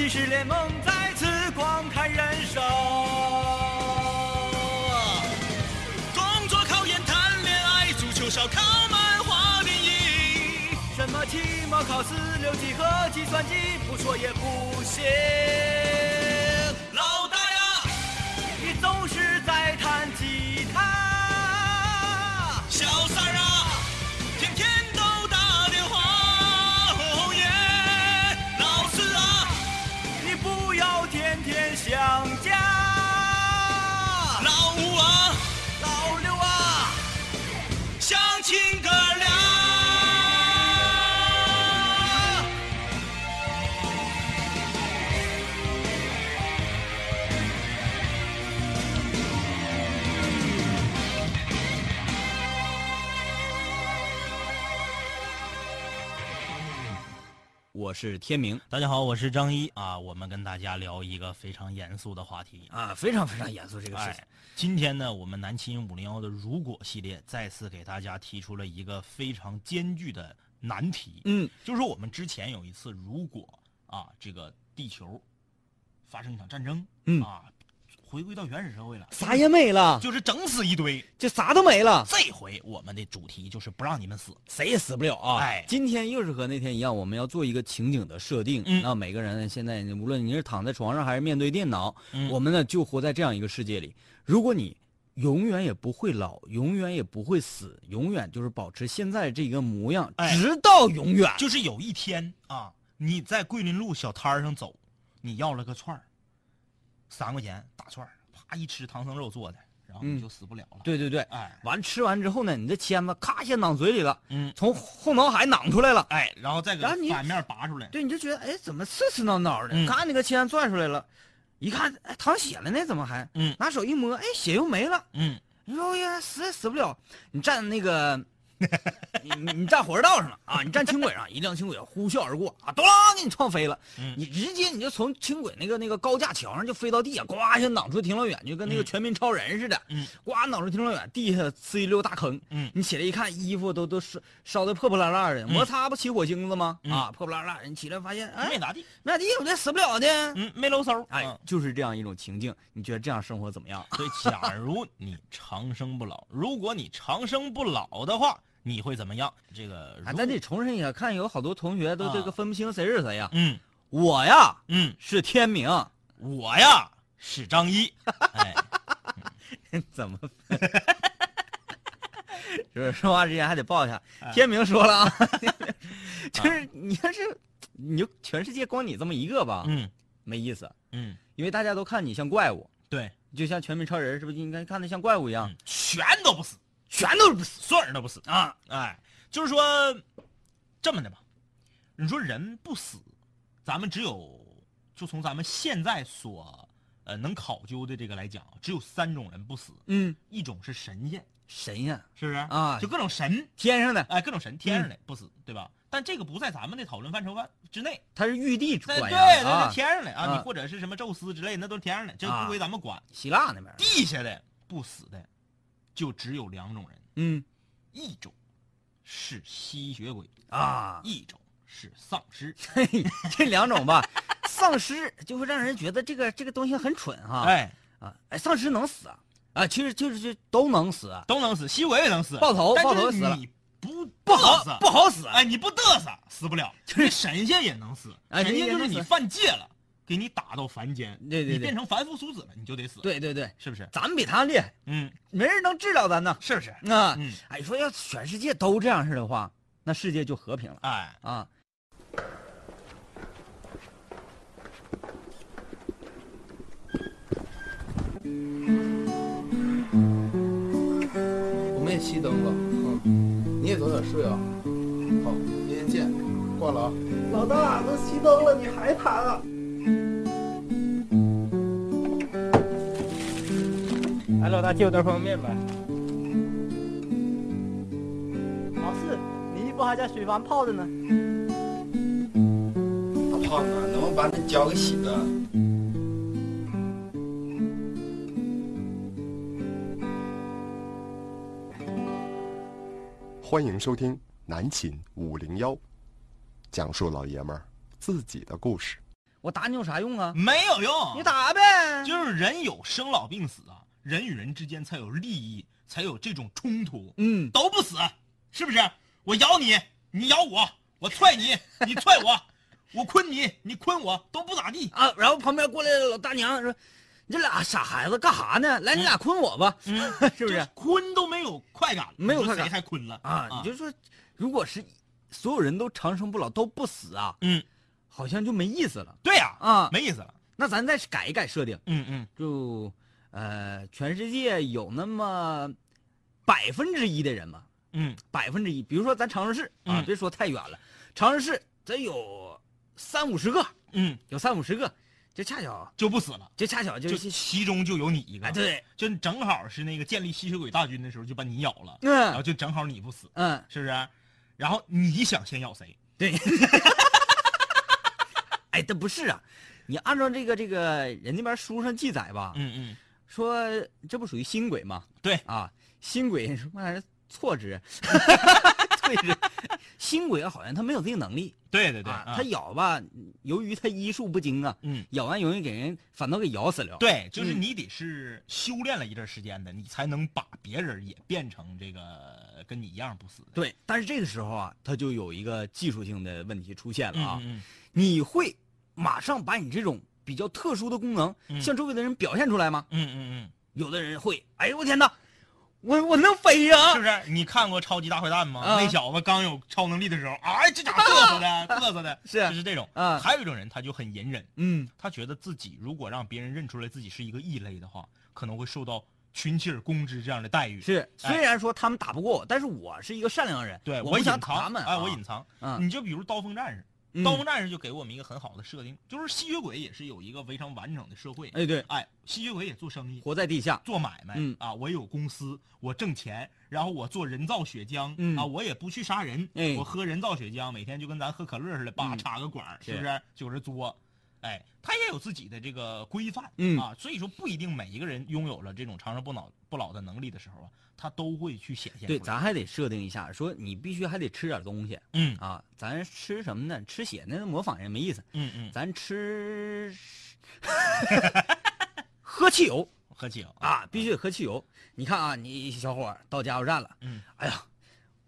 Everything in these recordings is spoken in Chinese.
骑士联盟再次光看人生。工作、考研、谈恋爱，足球、烧烤、漫画、电影，什么期末考试、六级和计算机，不说也不行。老大呀，你总是在谈是天明大家好，我是张一啊，我们跟大家聊一个非常严肃的话题。啊，非常非常严肃这个事情哎。，今天呢，我们南秦五零幺的如果系列再次给大家提出了一个非常艰巨的难题。嗯，就是说我们之前有一次，如果啊，这个地球发生一场战争，嗯啊，回归到原始社会了，啥也没了，就是整死一堆。就啥都没了，这回我们的主题就是不让你们死。谁也死不了啊！哎今天又是和那天一样，我们要做一个情景的设定。嗯那每个人现在无论你是躺在床上还是面对电脑，嗯我们呢就活在这样一个世界里。如果你永远也不会老，永远也不会死，永远就是保持现在这个模样，哎直到永远。就是有一天啊，你在桂林路小摊上走，你要了个串儿，三块钱大串儿，啪一吃唐僧肉做的，然后就死不了了。对对对，哎，完吃完之后呢，你的签子咔一下攮嘴里了，嗯，从后脑海攮出来了。哎，然后再给反面拔出来。对，你就觉得哎，怎么刺刺挠挠的？嗯咔，那个签拽出来了，一看，哎，淌血了呢，怎么还？嗯拿手一摸，哎，血又没了。嗯，你说呀，死也死不了。你站那个，你你你站火车道上了啊，你站轻轨上，一辆轻轨呼啸而过啊，咚给你撞飞了。嗯你直接你就从轻轨那个那个高架桥上就飞到地下，呱一下攮出停老远，就跟那个嗯全民超人似的。嗯，呱攮出挺老远，地下呲一溜大坑。嗯你起来一看，衣服都都烧烧的破破烂烂的，摩擦不起火星子吗？嗯啊，破破烂烂，你起来发现，哎没，咋地。没咋地，我这死不了的。嗯，没搂搜。哎嗯，就是这样一种情境，你觉得这样生活怎么样？所以，假如你长生不老，如果你长生不老的话，你会怎么样？这个，咱得重申一下，看有好多同学都这个啊分不清谁是谁呀。嗯我呀嗯，是天明，我呀是张一。哎，怎么分？就是说话之前还得报一下，天明说了啊，就是你要是你就全世界光你这么一个吧，嗯没意思，嗯，因为大家都看你像怪物，对，就像全民超人是不是应该看的像怪物一样嗯，全都不死，全都是不死所有人都不死。啊？哎，就是说这么的吧，你说人不死，咱们只有就从咱们现在所呃能考究的这个来讲，只有三种人不死，嗯，一种是神仙，神仙，是不是？啊。就各种神，天上的，哎，各种神天上的不死，对吧？但这个不在咱们的讨论范畴范之内，他是玉帝管呀那啊是，天上的啊，啊你或者是什么宙斯之类的，那都是天上的，这啊不归咱们管。希腊那边，地下的不死的，就只有两种人，嗯。一种是吸血鬼，啊，一种是丧尸。嘿，这两种吧，丧尸就会让人觉得这个这个东西很蠢哈。哎，啊，哎，丧尸能死啊？啊，其实就是就都能死，都能死，吸血鬼也能死，爆头爆头死了。你不不好死不好死。哎，你不嘚瑟死不了，就是。神仙也能死，哎神仙就是你犯戒了，给你打到凡间，对对对你变成凡夫俗子了，你就得死，，对对对，是不是？咱们比他厉害，嗯，没人能治了咱呢。是不是？啊，嗯，哎，说要全世界都这样式的话，那世界就和平了哎，啊。我们也熄灯了，嗯，你也早点睡啊。好，明天见，挂了啊。老大都熄灯了，你还谈啊？哎，老大借我袋方便面呗。老四，你衣服还在水房泡着呢。好呢，能不能把那脚给洗了？欢迎收听南秦五零幺，讲述老爷们儿自己的故事。我打你有啥用啊？没有用，你打呗。就是人有生老病死啊，人与人之间才有利益，才有这种冲突，嗯，都不死，是不是？我咬你，你咬我，我踹你，你踹我，我困你，你困我，都不咋地。啊，然后旁边过来老大娘说：“你这俩傻孩子干啥呢？来，你俩困我吧，嗯，是不是？困都没有快感没有快感谁还昆了啊，你就说，如果是所有人都长生不老都不死啊，嗯，好像就没意思了对呀，啊。没意思了。那咱再改一改设定，嗯嗯就呃，全世界有那么百分之一的人嘛，嗯百分之一，比如说咱长春市啊，嗯别说太远了，长春市咱有三五十个，嗯，有三五十个，就恰巧就不死了，就恰巧就就其中就有你一个。哎，对，就正好是那个建立吸血鬼大军的时候，就把你咬了，嗯然后嗯就正好你不死，嗯，是不是？然后你想先咬谁？对。哎，这不是啊，你按照这个这个人那边书上记载吧，嗯嗯，说这不属于新鬼吗？对啊，新鬼什么玩意儿错之，对是，新鬼好像他没有这个能力，对对对，他咬吧，由于他医术不精啊，嗯，咬完容易给人反倒给咬死了。对，就是嗯你得是修炼了一段时间的，你才能把别人也变成这个跟你一样不死的。对，但是这个时候啊，他就有一个技术性的问题出现了啊，嗯你会马上把你这种比较特殊的功能嗯。向周围的人表现出来吗？嗯嗯嗯。有的人会，哎呦我天哪，我我能飞呀、嗯，是不是？你看过超级大坏蛋吗？啊。那小子刚有超能力的时候，哎，这家伙嘚瑟的，嘚瑟的，是就是这种。啊。还有一种人，他就很隐忍，嗯，他觉得自己如果让别人认出来自己是一个异类的话，可能会受到群起而攻之这样的待遇。是，哎。虽然说他们打不过我，但是我是一个善良的人，对我不想隐藏。打他们，哎，我啊隐藏。嗯。你就比如刀锋战士，嗯。刀锋战士就给我们一个很好的设定，就是吸血鬼也是有一个非常完整的社会。哎对，哎，吸血鬼也做生意，活在地下，做买卖，嗯。啊，我有公司，我挣钱，然后我做人造血浆，嗯。啊，我也不去杀人，哎。我喝人造血浆，每天就跟咱喝可乐似的，叭嗯。插个管是不是？就是作，哎，他也有自己的这个规范，嗯啊，所以说不一定每一个人拥有了这种长生不老不老的能力的时候啊，他都会去显现出对，咱还得设定一下，说你必须还得吃点东西嗯啊，咱吃什么呢？吃血那模仿人没意思，嗯嗯，咱吃 喝汽油 喝汽油啊，必须得喝汽油。你看啊，你小伙到加油站了，嗯，哎呀，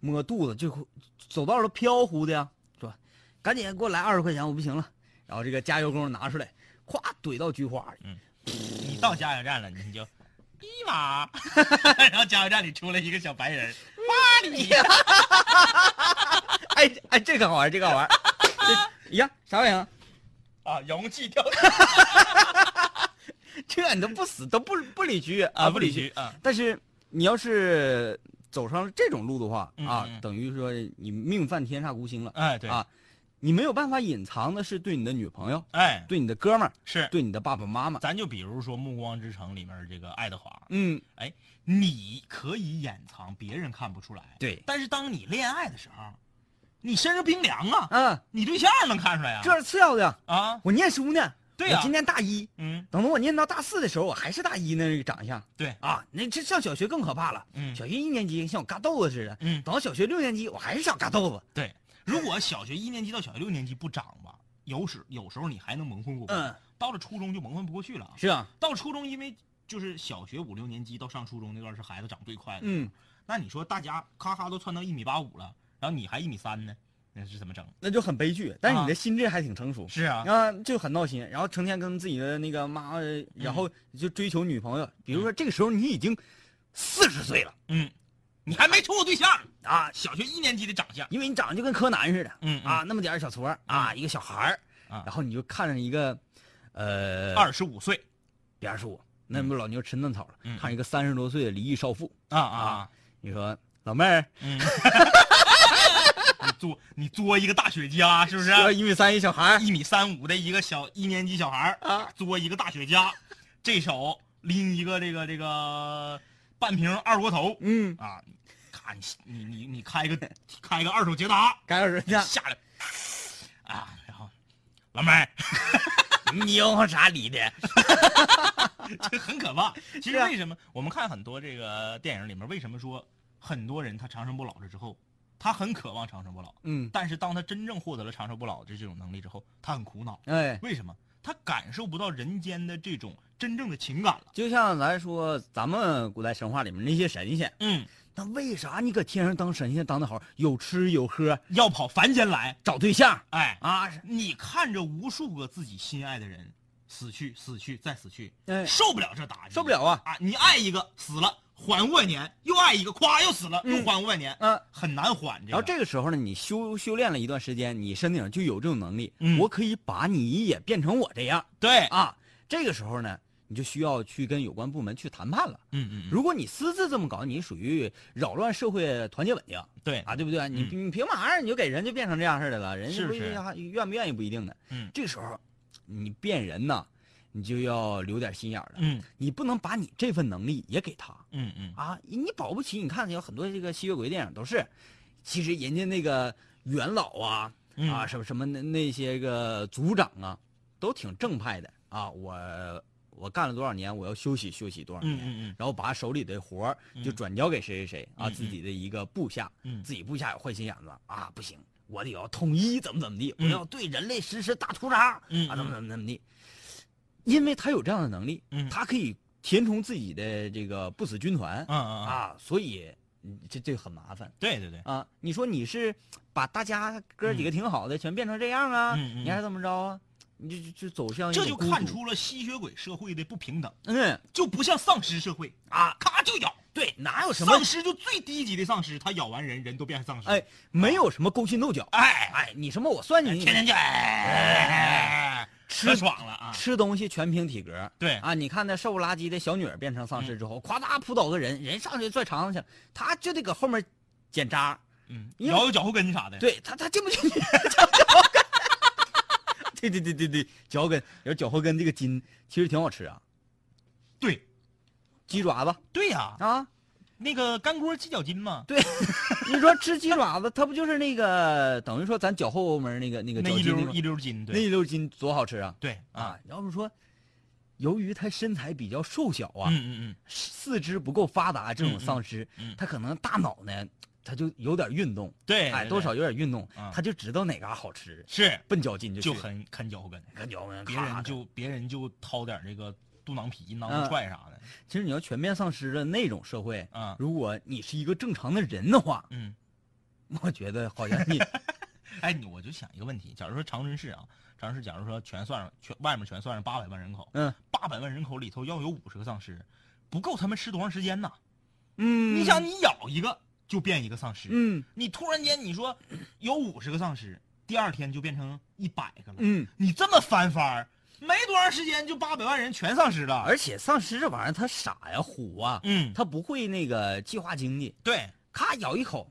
摸肚子就走道都飘忽的呀，是吧？赶紧给我来二十块钱，我不行了。然后这个加油工拿出来，咵怼到菊花里，你到加油站了，你就一马，然后加油站里出来一个小白人，骂你，哎哎，这个好玩，这个好玩。这呀，啥玩意儿？啊，遥控器掉这你都不死，都不不理局啊，不理局。啊，但是你要是走上这种路的话啊嗯嗯，等于说你命犯天煞孤星了哎对啊，你没有办法隐藏的是对你的女朋友、哎，对你的哥们儿、是，对你的爸爸妈妈。咱就比如说《暮光之城》里面这个爱德华，嗯，哎，你可以掩藏，别人看不出来，对。但是当你恋爱的时候，你身上冰凉啊，嗯，你对象能看出来啊，这是次要的。啊，我念书呢，对呀。我今年大一，嗯，等到我念到大四的时候，我还是大一呢，这个长相对，啊，那这上小学更可怕了。嗯。小学一年级像我嘎豆子似的，嗯，等到小学六年级，我还是小嘎豆子。对，如果小学一年级到小学六年级不长吧，有时有时候你还能蒙混过关，嗯，到了初中就蒙混不过去了啊。是啊，到了初中，因为就是小学五六年级到上初中那段是孩子长最快的，嗯，那你说大家咔咔都窜到一米八五了，然后你还一米三呢，那是怎么整？那就很悲剧。但是你啊的心智还挺成熟。是啊，啊，就很闹心，然后成天跟自己的那个妈，呃然后就追求女朋友。比如说这个时候你已经四十岁了嗯，你还没处过对象，啊，小学一年级的长相，因为你长得就跟柯南似的，嗯嗯。啊，那么点儿小撮儿啊，一个小孩然后你就看着一个，呃，二十五岁。别二十五，那不老牛吃嫩草了，嗯。看着一个三十多岁的离异少妇，啊啊，你说老妹儿，嗯，你作你作一个大雪茄是不是？一米三一小孩儿。一米三五的一个小一年级小孩儿。啊，作一个大雪茄，这手拎一个这个这个半瓶二锅头嗯，啊，看你你你你开个 开个二手捷达该二十家，下来啊，然后老妹儿，你用啥理的？这很可怕。其实为什么我们看很多这个电影里面，为什么说很多人他长生不老了之后，他很渴望长生不老，嗯，但是当他真正获得了长生不老的这种能力之后，他很苦恼。哎，为什么？他感受不到人间的这种真正的情感了。就像咱说咱们古代神话里面那些神仙，嗯，那为啥你搁天上当神仙当的好，有吃有喝，要跑凡间来，找对象哎，啊？你看着无数个自己心爱的人死去、死去再死去，哎，受不了这打击，受不了啊！啊！你爱一个死了，缓五百年；又爱一个，咵又死了，又嗯缓五百年，嗯、很难缓。这个，然后这个时候呢，你修修炼了一段时间，你身体上就有这种能力，嗯我可以把你也变成我这样对，啊。这个时候呢，你就需要去跟有关部门去谈判了。嗯嗯嗯，如果你私自这么搞，你属于扰乱社会团结稳定对啊，对不对？你嗯你凭嘛你就给人家变成这样似的了？人家不愿不愿意不一定呢。嗯这个时候你变人呐，你就要留点心眼了。嗯你不能把你这份能力也给他嗯嗯啊！你保不齐，你看有很多这个吸血鬼电影都是，其实人家那个元老啊嗯啊什么什么那那些个族长啊，都挺正派的啊。我我干了多少年，我要休息休息多少年，嗯嗯嗯然后把手里的活儿就转交给谁谁谁啊，自己的一个部下，嗯自己部下有坏心眼子啊，不行，我得要统一怎么怎么地，我嗯要对人类实施大屠杀，嗯啊，怎么怎么怎么地，因为他有这样的能力，嗯。他可以填充自己的这个不死军团、嗯嗯啊，啊，所以嗯这这个很麻烦对对对，啊。你说你是把大家哥几个挺好的、全变成这样啊，你还是怎么着啊？你就就就走向这就看出了吸血鬼社会的不平等，嗯。就不像丧尸社会啊，咔就咬。对，哪有什么丧尸就最低级的丧尸，他咬完人，人都变成丧尸。哎，没有什么勾心斗角，哎，哎，你什么我算你，天天就哎，吃爽了啊！吃东西全凭体格。对啊，你看那瘦不拉几的小女儿变成丧尸之后，咵嗒扑倒个人，人上去拽肠子去了，他就得搁后面捡渣。嗯，因为咬有脚后跟啥的。对他，他进不进去？脚后跟。对对对对对，脚后跟，有脚后跟这个筋其实挺好吃啊，对鸡爪子对呀，啊。那个干锅鸡脚筋嘛，对，你说吃鸡爪子，它不就是那个等于说咱脚后门那个那个那一溜一溜筋，那一溜筋多好吃啊！对啊，，要不说，由于他身材比较瘦小啊，嗯嗯四肢不够发达，这种丧尸，嗯。他可能大脑呢，他就有点运动，对哎，多少有点运动啊，他就知道哪嘎好吃，是笨脚筋就就很啃脚后跟，啃脚后跟，别人就别人就掏点这个肚囊皮、囊踹啥的，其实你要全面丧失了那种社会，啊如果你是一个正常的人的话，嗯，我觉得好像你 哎，你我就想一个问题，假如说长春市啊，长春市假如说全算上全外面全算上八百万人口，嗯。八百万人口里头要有五十个丧尸，不够他们吃多长时间呢？嗯，你想，你咬一个就变一个丧尸，嗯。你突然间你说有五十个丧尸，第二天就变成一百个了，嗯，你这么翻番儿，没多长时间就八百万人全丧尸了，而且丧尸这玩意儿它傻呀虎啊，嗯，它不会那个计划经济，对咔咬一口，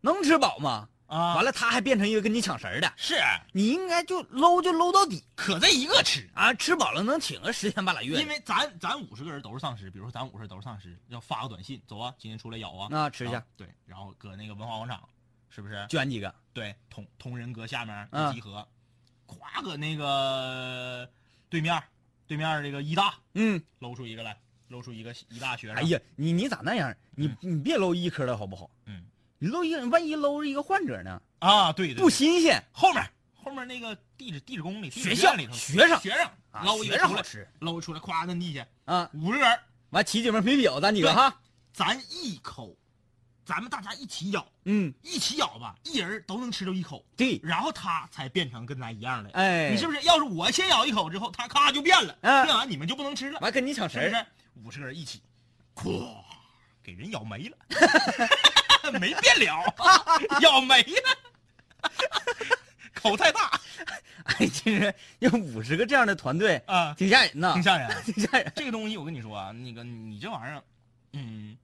能吃饱吗？啊，完了，他还变成一个跟你抢食儿的，是你应该就搂就搂到底可这一个吃。啊！吃饱了能挺个十天半拉月，因为咱咱五十个人都是丧尸，比如说咱五十人都是丧尸，要发个短信，走啊，今天出来咬啊，啊吃一下对，然后搁那个文化广场，是不是？捐几个，对，同同人阁下面嗯一集合，咵搁那个对面对面这个医大嗯，搂出一个来，搂出一个医大学生。哎，呀，你你咋那样？你你别搂医科的好不好？嗯你搂一个，万一搂着一个患者呢？啊，对对，不新鲜。后面后面那个地址地质宫里学校里头学生学生啊搂一个出来，学生好吃搂出来，咵摁地下，啊！五十个人，完起几瓶啤酒，咱几个哈，咱一口，咱们大家一起咬，嗯，一起咬吧，一人都能吃着一口，对，然后他才变成跟咱一样的。哎，你是不是？要是我先咬一口之后，他咔就变了，嗯变完你们就不能吃了，完跟你抢食儿？是不是？五十个人一起，咵，给人咬没了，没变了，咬没了，口太大哎，其实有五十个这样的团队，啊，挺吓人呐，挺吓人。挺吓人。这个东西我跟你说啊，那个你这玩意儿，嗯，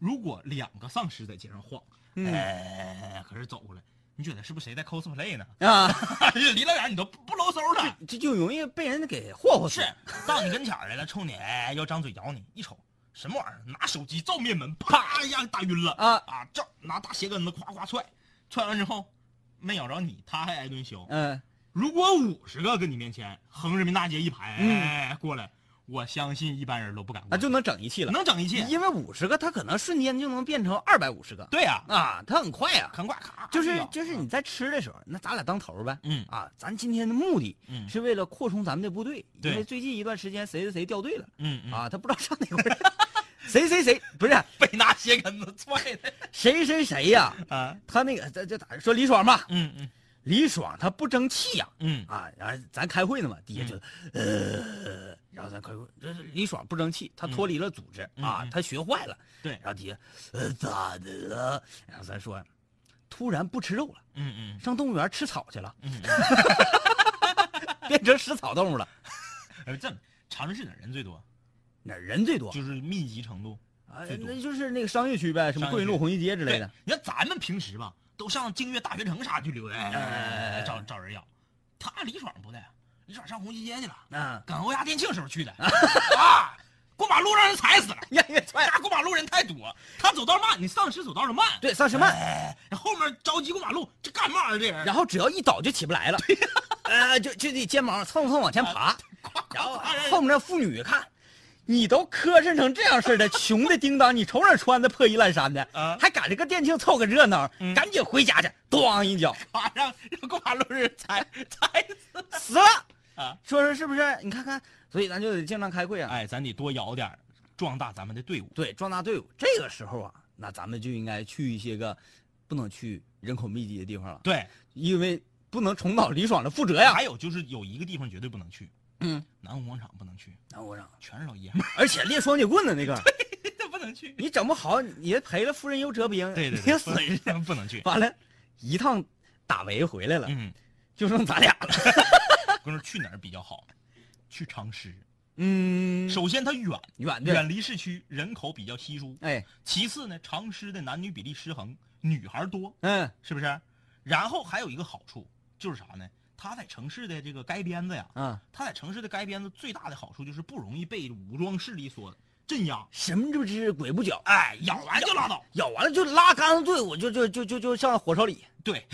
如果两个丧尸在街上晃，嗯哎，可是走过来，你觉得是不是谁在 cosplay 呢？啊，离老远你都不不搂搜的。这就容易被人给霍霍死。是，到你跟前来了，冲你哎要张嘴咬你，一瞅什么玩意儿，拿手机照面门，啪一下打晕了啊啊！照拿大鞋跟子夸夸踹，踹完之后没咬着你，他还挨顿削。嗯，如果五十个跟你面前横人民大街一排、嗯哎过来，我相信一般人都不敢，那就能整一气了。能整一气。因为五十个，他可能瞬间就能变成二百五十个对呀、啊，他很快呀、很快咔，就是就是你在吃的时候，那咱俩当头儿呗。嗯啊，咱今天的目的嗯是为了扩充咱们的部队，对因为最近一段时间谁谁谁掉队了嗯嗯啊，他不知道上哪块儿，谁谁谁不是 被拿鞋跟子踹的谁谁谁呀？啊，他那个这这咋说李爽吧？嗯嗯李爽他不争气呀、嗯啊，然后咱开会呢嘛，底下就、呃，然后咱开会，这是李爽不争气，他脱离了组织、啊他学坏了，对然后底下呃咋的了？然后咱说，突然不吃肉了，嗯嗯上动物园吃草去了，嗯，变成食草动物了，呃，这长春市哪人最多？哪人最多？就是密集程度啊，那就是那个商业区呗，什么桂林路、红旗街之类的。。你看咱们平时吧，都上净月大学城啥去溜达，找找人要。他李爽不的，李爽上红旗街去了，嗯，赶欧亚店庆时候去的啊，过马路让人踩死了。呀呀，过马路人太多，他走道慢，你丧尸走道就慢。对，丧尸慢，哎，后面着急过马路，这干嘛呀？这人，然后只要一倒就起不来了，呃，就就得肩膀蹭蹭往前爬，然后后面那妇女看，你都磕碜成这样似的，穷的叮当，你瞅哪穿的破衣烂衫的啊，还赶这个店庆凑个热闹，嗯赶紧回家去，咣一脚马上让过马路人踩踩死。死了啊！说说是不是？你看看，所以咱就得经常开会啊，哎，咱得多摇点壮大咱们的队伍。对，壮大队伍。这个时候啊，那咱们就应该去一些个不能去人口密集的地方了，对，因为不能重蹈李爽的覆辙呀。还有就是有一个地方绝对不能去，嗯，南湖广场不能去，南湖广场，全是老爷们儿，而且练双截棍的那个。这不能去。你整不好，你赔了夫人又折兵，对对你对。不能去。完了，一趟打围回来了，嗯，就剩咱俩了。我跟你说去哪儿比较好？去长诗。嗯，首先它远，远对，远离市区，人口比较稀疏。哎，其次呢，长诗的男女比例失衡，女孩多，嗯是不是？然后还有一个好处就是啥呢？它在城市的这个街边子呀，嗯，他在城市的街边子最大的好处就是不容易被武装势力所镇压。神不知鬼不觉，哎，咬完就拉倒。咬完了就拉杆子队伍，就就就就就上火烧里，对，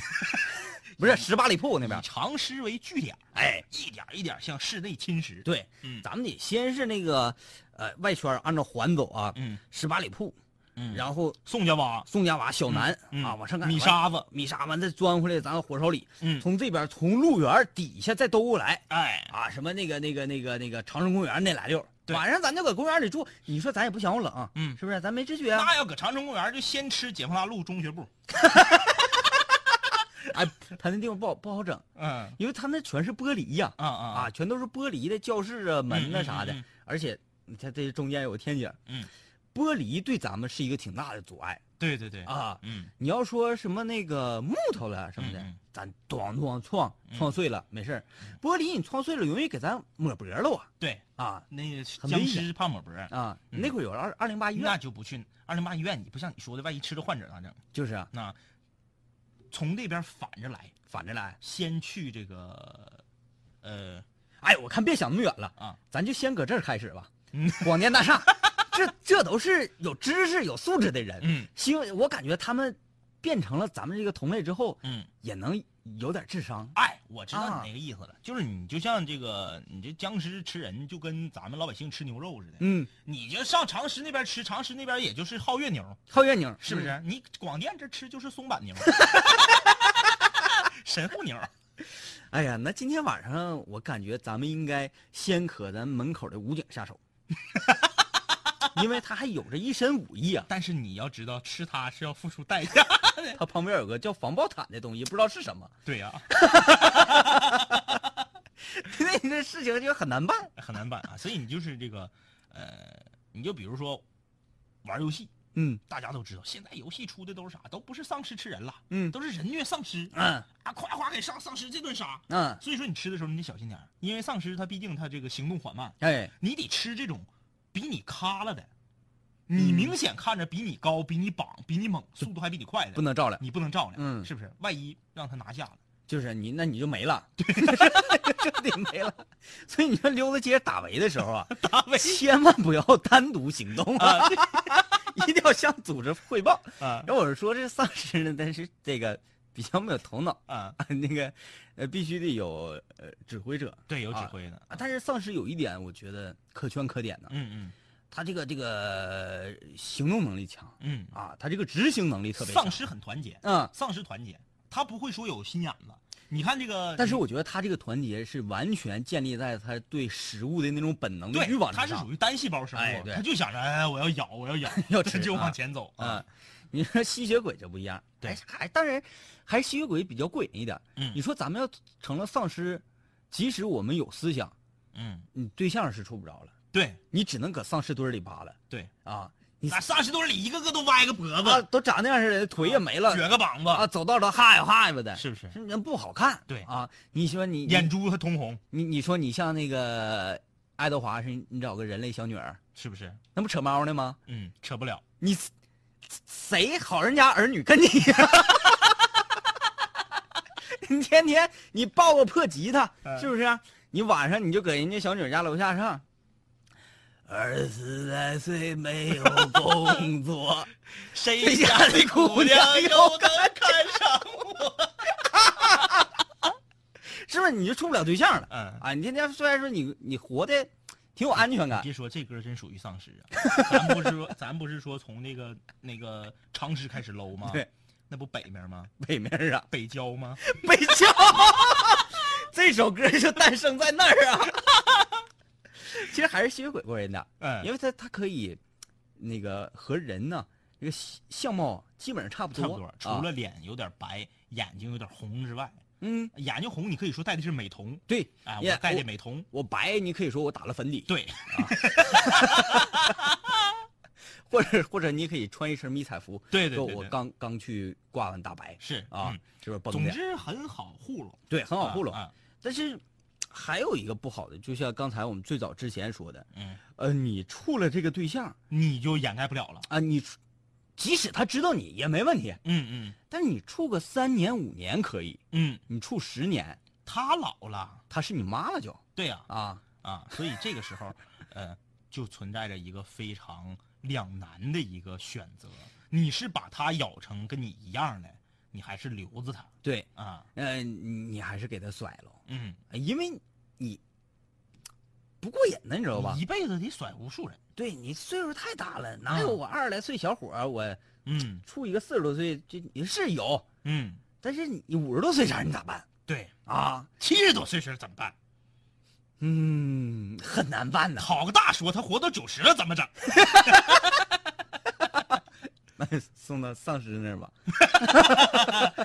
不是十八里铺那以边。长诗为据点，哎，一点一点向室内侵蚀。，对，嗯咱们得先是那个呃外圈按照环走啊，嗯十八里铺，嗯，然后宋家洼，宋家洼、小南嗯啊往上赶米沙子，米沙完再钻回来，咱火烧里，嗯，从这边从路园底下再兜过来，哎，啊，什么那个那个那个那个长城公园那俩溜，对。晚上咱就搁公园里住，你说咱也不嫌我冷啊，嗯。是不是？咱没知觉。啊。那要搁长城公园就先吃解放大路中学部。哎，他那地方不好不好整，嗯。因为他那全是玻璃呀，啊啊。啊，全都是玻璃的教室啊、门呐嗯嗯啥的嗯嗯，而且他这中间有个天井，嗯，玻璃对咱们是一个挺大的阻碍对对对，啊。嗯你要说什么那个木头了什么的咱咣咣撞嗯撞碎了没事儿玻璃你撞碎了容易给咱抹脖了啊对，啊那个僵尸怕抹脖，啊！嗯那会儿有二二零八医院，那就不去二零八医院，你不像你说的，万一吃了患者咋整？就是啊，那从这边反着来，反着来。先去这个，呃哎，我看别想那么远了啊，咱就先搁这儿开始吧。嗯广电大厦，这这都是有知识、有素质的人。嗯希望我感觉他们变成了咱们这个同类之后，嗯，也能有点智商。哎，我知道啊你那个意思了，就是你就像这个，你这僵尸吃人就跟咱们老百姓吃牛肉似的，嗯，你就上长石那边吃，长石那边也就是皓月牛，皓月牛是不是？？你广电这吃就是松板牛，神户牛。哎呀，那今天晚上我感觉咱们应该先可咱门口的武警下手，因为他还有着一身武艺啊。但是你要知道，吃它是要付出代价。他旁边有个叫防爆毯的东西，不知道是什么。对呀、那你这事情就很难办。很难办啊。所以你就是这个，呃，你就比如说玩游戏，嗯大家都知道，现在游戏出的都是啥？都不是丧尸吃人了，嗯都是人虐丧尸嗯啊！夸夸给丧丧尸这顿杀。嗯，所以说你吃的时候你得小心点，因为丧尸它毕竟它这个行动缓慢，哎，你得吃这种比你咖了的，你明显看着比你高、比你膀、比你猛，速度还比你快的，不能照亮，你不能照亮，嗯是不是？万一让他拿下了，就是你那你就没了，对，这得没了。所以你说溜达街打围的时候啊，打围千万不要单独行动啊，一定要向组织汇报。啊，然后我是说这丧尸呢，但是这个比较没有头脑，啊，那个呃必须得有呃指挥者对，有指啊挥的，啊。但是丧尸有一点，我觉得可圈可点的，嗯嗯他这个这个行动能力强嗯，啊，他这个执行能力特别强。丧尸很团结，嗯，丧尸团结，他不会说有心眼子。你看这个，但是我觉得他这个团结是完全建立在他对食物的那种本能的对欲望之上。他是属于单细胞生物，他就想着哎我要咬我要咬，要 吃就啊往前走啊。你说吸血鬼就不一样，对哎还当然还吸血鬼比较过瘾一点。嗯你说咱们要成了丧尸，即使我们有思想，嗯，你对象是处不着了，对你只能搁丧尸堆里扒拉对，啊！你那丧尸堆里一个个都歪个脖啊子，都长那样似的，腿也没了撅个膀子啊，子，走道都哈呀哈呀的，是不是？那不好看。对啊，你说你眼珠还通红，你你说你像那个爱德华是，你找个人类小女儿，是不是？那不扯猫呢吗？嗯，扯不了。你谁好人家儿女跟你呀？你天天你抱个破吉他，嗯是不是啊、你晚上你就搁人家小女儿家楼下唱。二十来岁没有工作，谁家的姑娘又能看上我？是不是你就处不了对象了？嗯，啊，你天天虽然说你你活的挺有安全感，别说这歌真属于丧尸啊！咱不是说咱不是说从那个那个常识开始搂吗？对，那不北面吗？北面啊，北郊吗？北郊，这首歌就诞生在那儿啊。其实还是吸血鬼过人的，嗯因为他他可以那个和人呢这个相相貌基本上差不多，差不多，除啊了脸有点白，眼睛有点红之外，嗯眼睛红你可以说戴的是美瞳，对，我戴的美瞳，我白，你可以说我打了粉底，对，啊或者或者你可以穿一身迷彩服，对对对对说我刚刚去挂完大白是啊嗯，是不是崩？总之很好糊弄，对，很好糊弄。啊啊但是还有一个不好的，就像刚才我们最早之前说的，嗯，呃，你处了这个对象你就掩盖不了了。啊，你处即使他知道你也没问题，嗯嗯。但是你处个三年五年可以，嗯，你处十年，他老了，他是你妈了就。对呀。啊，啊，所以这个时候，呃，就存在着一个非常两难的一个选择：你是把他咬成跟你一样的，你还是留着他。对，啊？呃，你你还是给他甩了，嗯，因为你不过瘾呢，你知道吧？一辈子得甩无数人。对你岁数太大了，哪有嗯我二十来岁小伙儿，我嗯处一个四十多岁，这也是有，嗯，但是你五十多岁啥你咋办对，啊？七十多岁时怎么办？嗯，很难办呢。好个大说，他活到九十了怎么整？那送到丧尸那儿吧。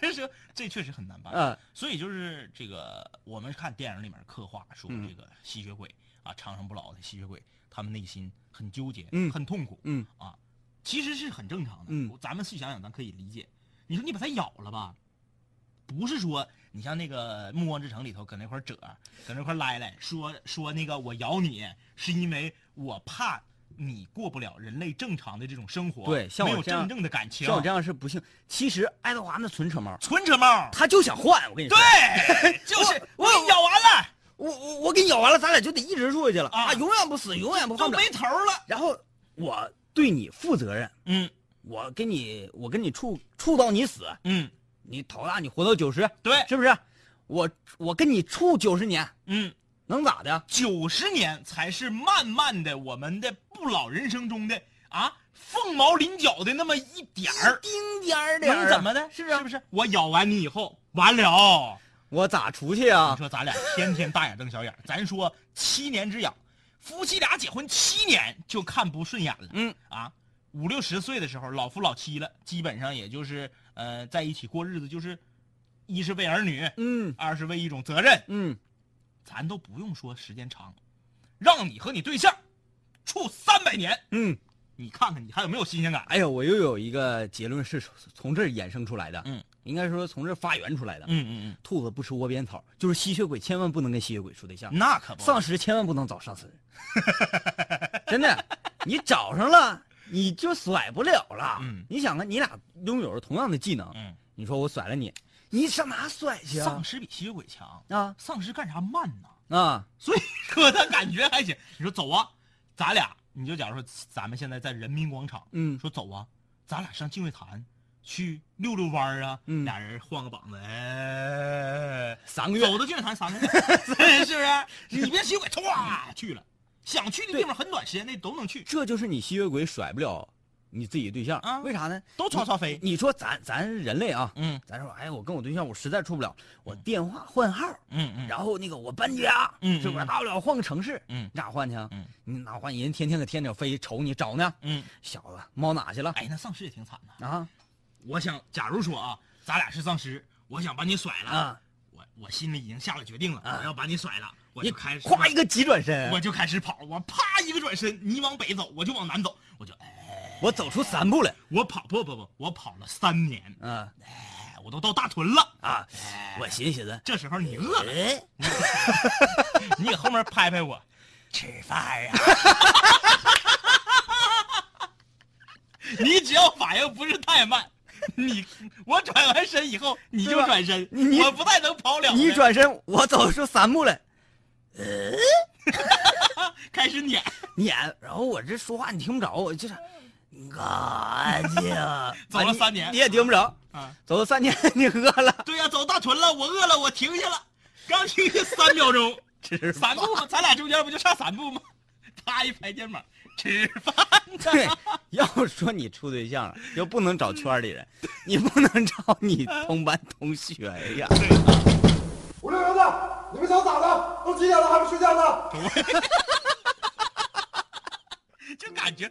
就是说，这确实很难办。啊，所以就是这个，我们看电影里面刻画说嗯这个吸血鬼啊，长生不老的吸血鬼，他们内心很纠结，嗯很痛苦，嗯啊，其实是很正常的。嗯咱们细想想，咱可以理解。你说你把它咬了吧，不是说你像那个《暮光之城》里头搁那块儿褶，搁那块儿来来说说那个我咬你是因为我怕你过不了人类正常的这种生活，对像我这样没有真正的感情，像我这样是不幸。其实爱德华那纯扯猫，纯扯猫。他就想换。我跟你说，对，就是我我给你咬完了，我我我给你咬完了，咱俩就得一直住下去了啊永远不死，永远不换不没。头了。然后我对你负责任，嗯我跟你我跟你处处到你死，嗯，你头大你活到九十，对，是不是？我我跟你处九十年，嗯，能咋的？九十年才是慢慢的我们的不老人生中的啊凤毛麟角的那么一点儿，丁点儿点儿啊。能怎么的？是不是不是？我咬完你以后，完了，我咋出去啊？你？说咱俩天天大眼瞪小眼，咱说七年之痒，夫妻俩结婚七年就看不顺眼了，嗯。啊，五六十岁的时候老夫老妻了，基本上也就是呃在一起过日子，就是一是为儿女，嗯。二是为一种责任，嗯，咱都不用说时间长，让你和你对象处三百年，嗯，你看看你还有没有新鲜感？哎呀，我又有一个结论是从这儿衍生出来的，嗯，应该说从这儿发源出来的。嗯嗯嗯兔子不吃窝边草，就是吸血鬼千万不能跟吸血鬼处对象嗯，，那可不，丧尸千万不能找丧尸，真的，你找上了你就甩不了了。嗯你想啊，你俩拥有着同样的技能，嗯，你说我甩了你，你上哪甩去啊丧？尸比吸血鬼强，啊丧尸干啥慢呢？啊，所以可他感觉还行。你说走啊，咱俩你就假如说咱们现在在人民广场，嗯说走啊，咱俩上净月潭去溜溜弯儿啊，嗯俩人晃个膀子，哎，三个月走到健身房三个月，是不是？你别吸血鬼，唰去了，想去的地方很短时间内都能去，这就是你吸血鬼甩不了你自己对象啊为啥呢？都超超飞。你说咱咱人类啊，嗯咱说，哎，我跟我对象我实在处不了，我电话换号，嗯嗯，然后那个我搬家，嗯是不大不了换个城市，嗯你咋换去啊？嗯你哪换？人天天搁天顶飞，瞅你找呢，嗯，小子猫哪去了？哎，那丧尸也挺惨的。啊我想，假如说啊，咱俩是丧尸，我想把你甩了，啊！我我心里已经下了决定了，啊我要把你甩了，我就开始咵一个急转身，我就开始跑，我啪一个转身，你往北走，我就往南走，我就哎，我走出三步了我跑不不不，我跑了三年，嗯哎，我都到大屯了。啊！我寻思寻思，这时候你饿了，哎，你搁后面拍拍我，吃饭呀、你只要反应不是太慢，你我转完身以后你就转身，我不太能跑了你转身，我走出三步了，开始撵，撵，然后我这说话你听不着，我就是，干净，走了三年你也听不着，啊，走了三年，你饿了，对呀、走大屯了，我饿了，我停下了，刚停下三秒钟，吃三步？咱俩中间不就差三步吗？他一拍肩膀，吃饭对。，要说你处对象了，就不能找圈里人，你不能找你同班同学呀。五六零的，你们想咋的？都几点了还不睡觉呢？就感觉，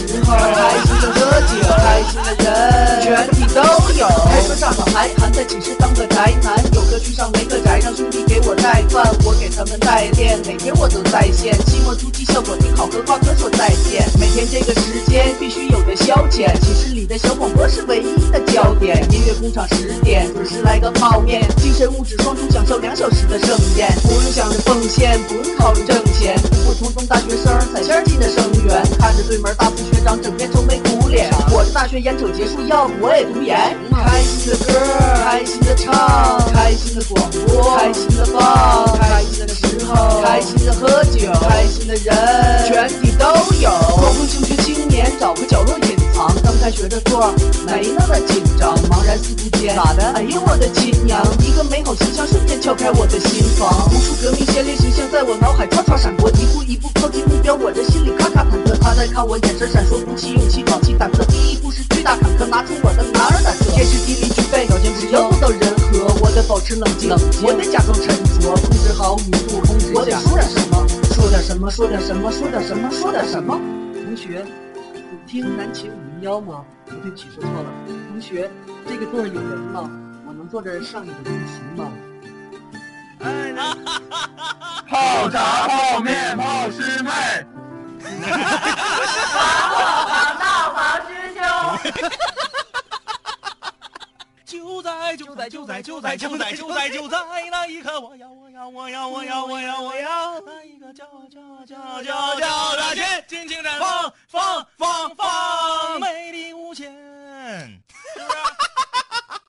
寝室当个宅男，有个去上没个宅，让兄弟给我带饭，我给他们代练，每天我都在线。期末突击效果挺好，和瓜哥说再见。每天这个时间必须有个消遣，寝室里的小广播是唯一的焦点。音乐工厂十点准时来个泡面，精神物质双重享受两小时的盛宴，不用想着奉献，不用考虑挣钱，普普通通大学生踩线进的生源，看着对门大四学长整天愁眉苦，我的大学演讲结束，要不我也读研。开心的歌，开心的唱，开心的广播，开心的放，开心的时候，开心的喝酒，开心的人，全体都有。高中求学青年找个角落隐藏，刚开学着做没那么紧张，茫然四顾间，咋的？哎呦我的亲娘！一个美好形象瞬间敲开我的心房，无数革命先烈形象在我脑海唰唰闪过，一步一步靠近目标，我的心里咔咔忐忑。他在看我，眼神闪烁，鼓起勇气，壮起胆子。第一步是巨大坎坷，拿出我的男儿胆色。天时地利具备，条件只要做到人和，我得保持冷静，我得假装沉着，控制好语速，控制我得说点什么，说点什么，说点什么，说点什么，说点什么。同学，古听南秦五零幺吗？哦对不起，说错了。同学，这个座有人吗？我能坐这儿上你的自习吗？泡茶、泡面、泡师妹。就在就在就在就在就在就在就在那一刻，我要我要我要我要我要我要那一个叫叫叫叫叫的天，尽情绽放放放放，美丽无限，是不是？